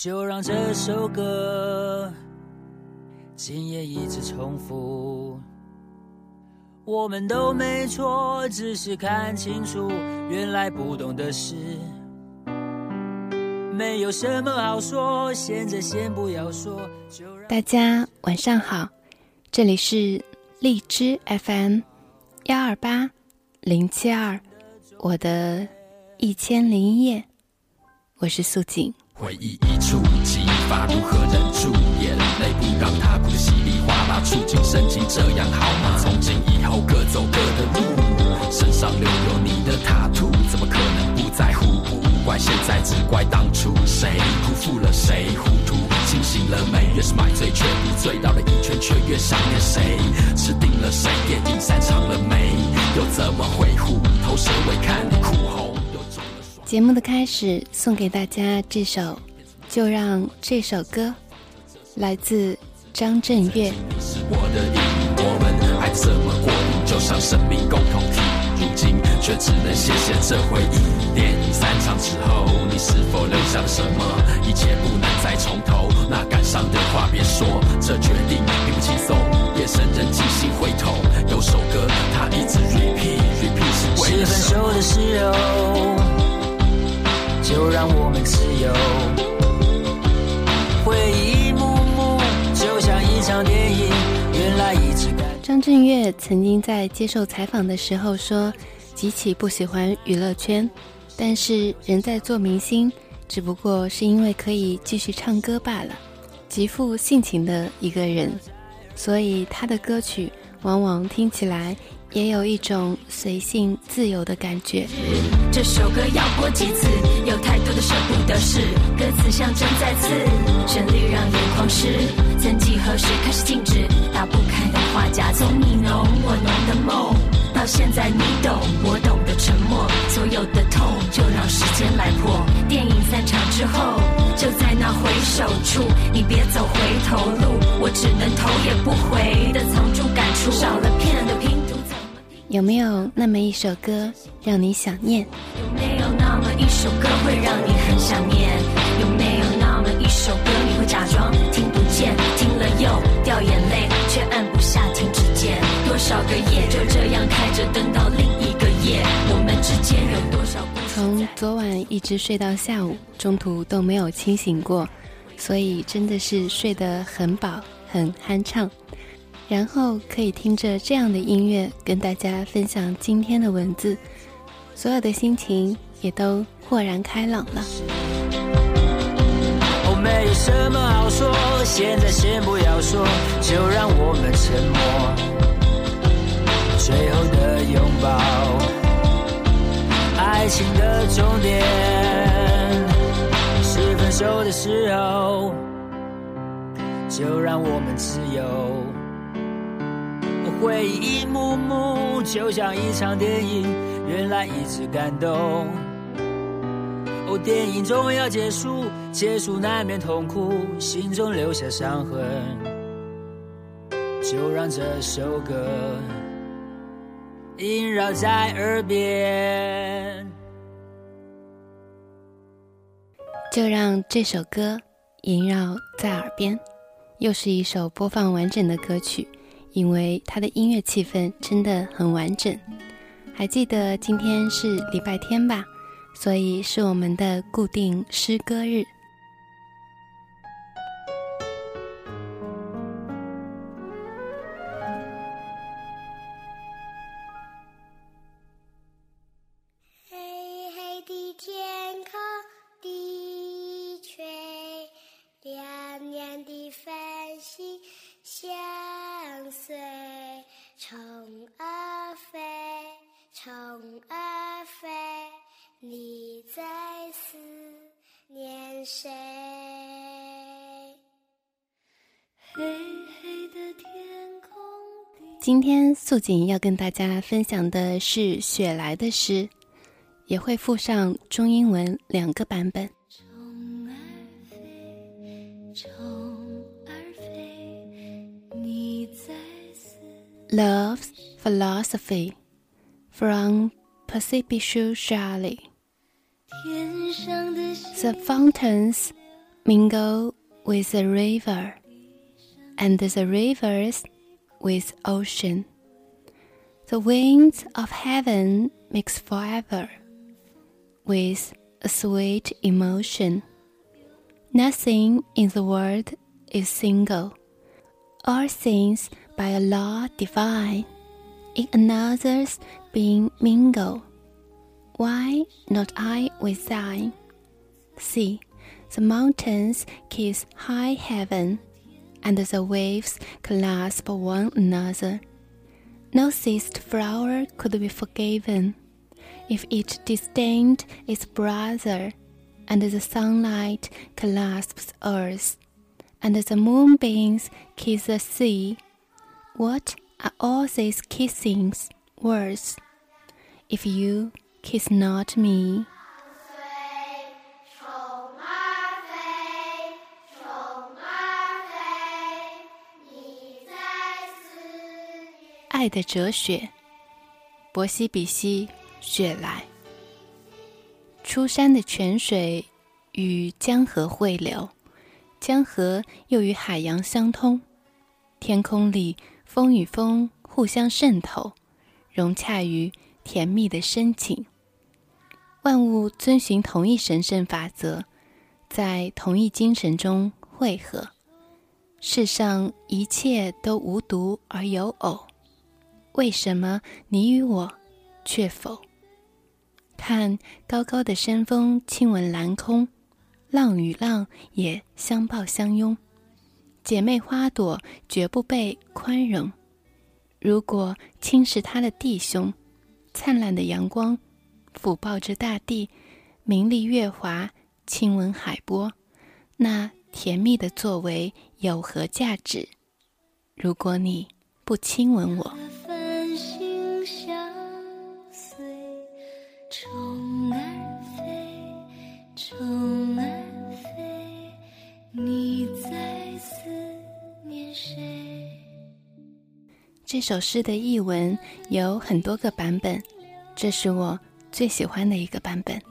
就让这首歌今夜一直重复。我们都没错，只是看清楚，原来不懂的事，没有什么好说。现在先不要说。就让大家晚上好，这里是荔枝 FM 幺二八零七二，我的一千零一夜，我是素锦。回忆一触即发，如何忍住眼泪，不让它哭得稀里哗啦？触景生情，这样好吗？从今以后各走各的路，身上留有你的塔图，怎么可能不在乎？不怪现在，只怪当初，谁辜负了谁？糊涂清醒了没？越是买醉，却不醉到了一圈，却越想念谁？吃定了谁？电影散场了没？又怎么会虎头蛇尾看你哭红？节目的开始，送给大家这首，就让这首歌来自张震岳。是我的瘾，我们还怎么过瘾，就像生命共同体。如今却只能谢谢这回忆。电影散场之后，你是否留下了什么？一切不能再从头，那感伤的话别说。这决定并不轻松，夜深人静心会痛。有首歌，它一直 repeat repeat，是为了分手的时候。就让我们自由，回忆一幕幕，就像一场电影。原来一直。张震岳曾经在接受采访的时候说，极其不喜欢娱乐圈，但是人在做明星，只不过是因为可以继续唱歌罢了。极富性情的一个人，所以他的歌曲往往听起来。也有一种随性自由的感觉。这首歌要播几次？有太多的舍不得事，歌词像针在刺，旋律让眼眶湿。曾几何时开始静止，打不开的画夹，从你浓我浓的梦，到现在你懂我懂的沉默。所有的痛就让时间来破。电影散场之后，就在那回首处，你别走回头路，我只能头也不回的藏住感触，少了片的拼图。有没有那么一首歌让你想念？有没有那么一首歌会让你很想念？有没有那么一首歌你会假装听不见？听了又掉眼泪，却按不下停止键。多少个夜就这样开着灯到另一个夜，我们之间有多少？从昨晚一直睡到下午，中途都没有清醒过，所以真的是睡得很饱，很酣畅。然后可以听着这样的音乐，跟大家分享今天的文字，所有的心情也都豁然开朗了。哦，没有什么好说，现在先不要说，就让我们沉默。最后的拥抱，爱情的终点是分手的时候，就让我们自由。回忆一幕幕，就像一场电影，原来一直感动。哦，电影终要结束，结束难免痛苦，心中留下伤痕。就让这首歌萦绕在耳边，就让这首歌萦绕在耳边，又是一首播放完整的歌曲。因为它的音乐气氛真的很完整，还记得今天是礼拜天吧，所以是我们的固定诗歌日。谁今天素锦要跟大家分享的是雪莱的诗，也会附上中英文两个版本。虫儿飞，虫儿飞，你在思。Love's philosophy from Percival Shelley. The fountains mingle with the river, and the rivers with ocean. The winds of heaven mix forever with a sweet emotion. Nothing in the world is single. All things by a law divine, in another's being mingle. Why not I with thine? See, the mountains kiss high heaven, and the waves clasp one another. No ceased flower could be forgiven if it disdained its brother, and the sunlight clasps earth, and the moonbeams kiss the sea. What are all these kissings worth if you kiss not me? 爱的哲学，伯西比西雪莱。出山的泉水与江河汇流，江河又与海洋相通。天空里风与风互相渗透，融洽于甜蜜的深情。万物遵循同一神圣法则，在同一精神中汇合。世上一切都无独而有偶。为什么你与我却否？看高高的山峰亲吻蓝空，浪与浪也相抱相拥。姐妹花朵绝不被宽容。如果轻视他的弟兄，灿烂的阳光抚抱着大地，明丽月华亲吻海波，那甜蜜的作为有何价值？如果你不亲吻我。这首诗的译文有很多个版本，这是我最喜欢的一个版本。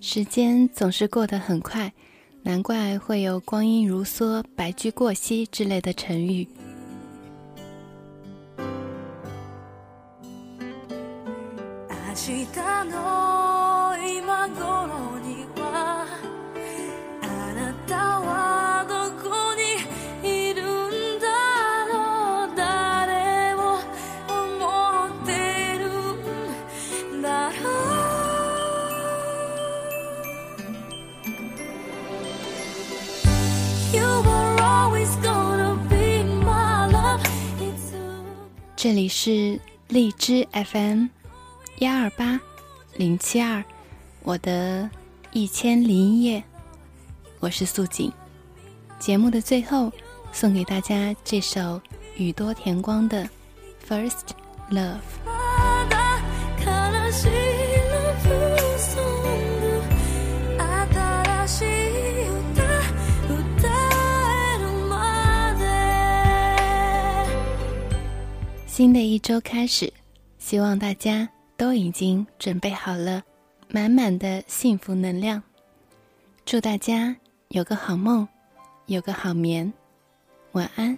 时间总是过得很快，难怪会有“光阴如梭”“白驹过隙”之类的成语。这里是荔枝 FM，幺二八零七二，我的一千零一夜，我是素锦。节目的最后，送给大家这首宇多田光的《First Love》。新的一周开始希望大家都已经准备好了满满的幸福能量。祝大家有个好梦有个好眠。晚安。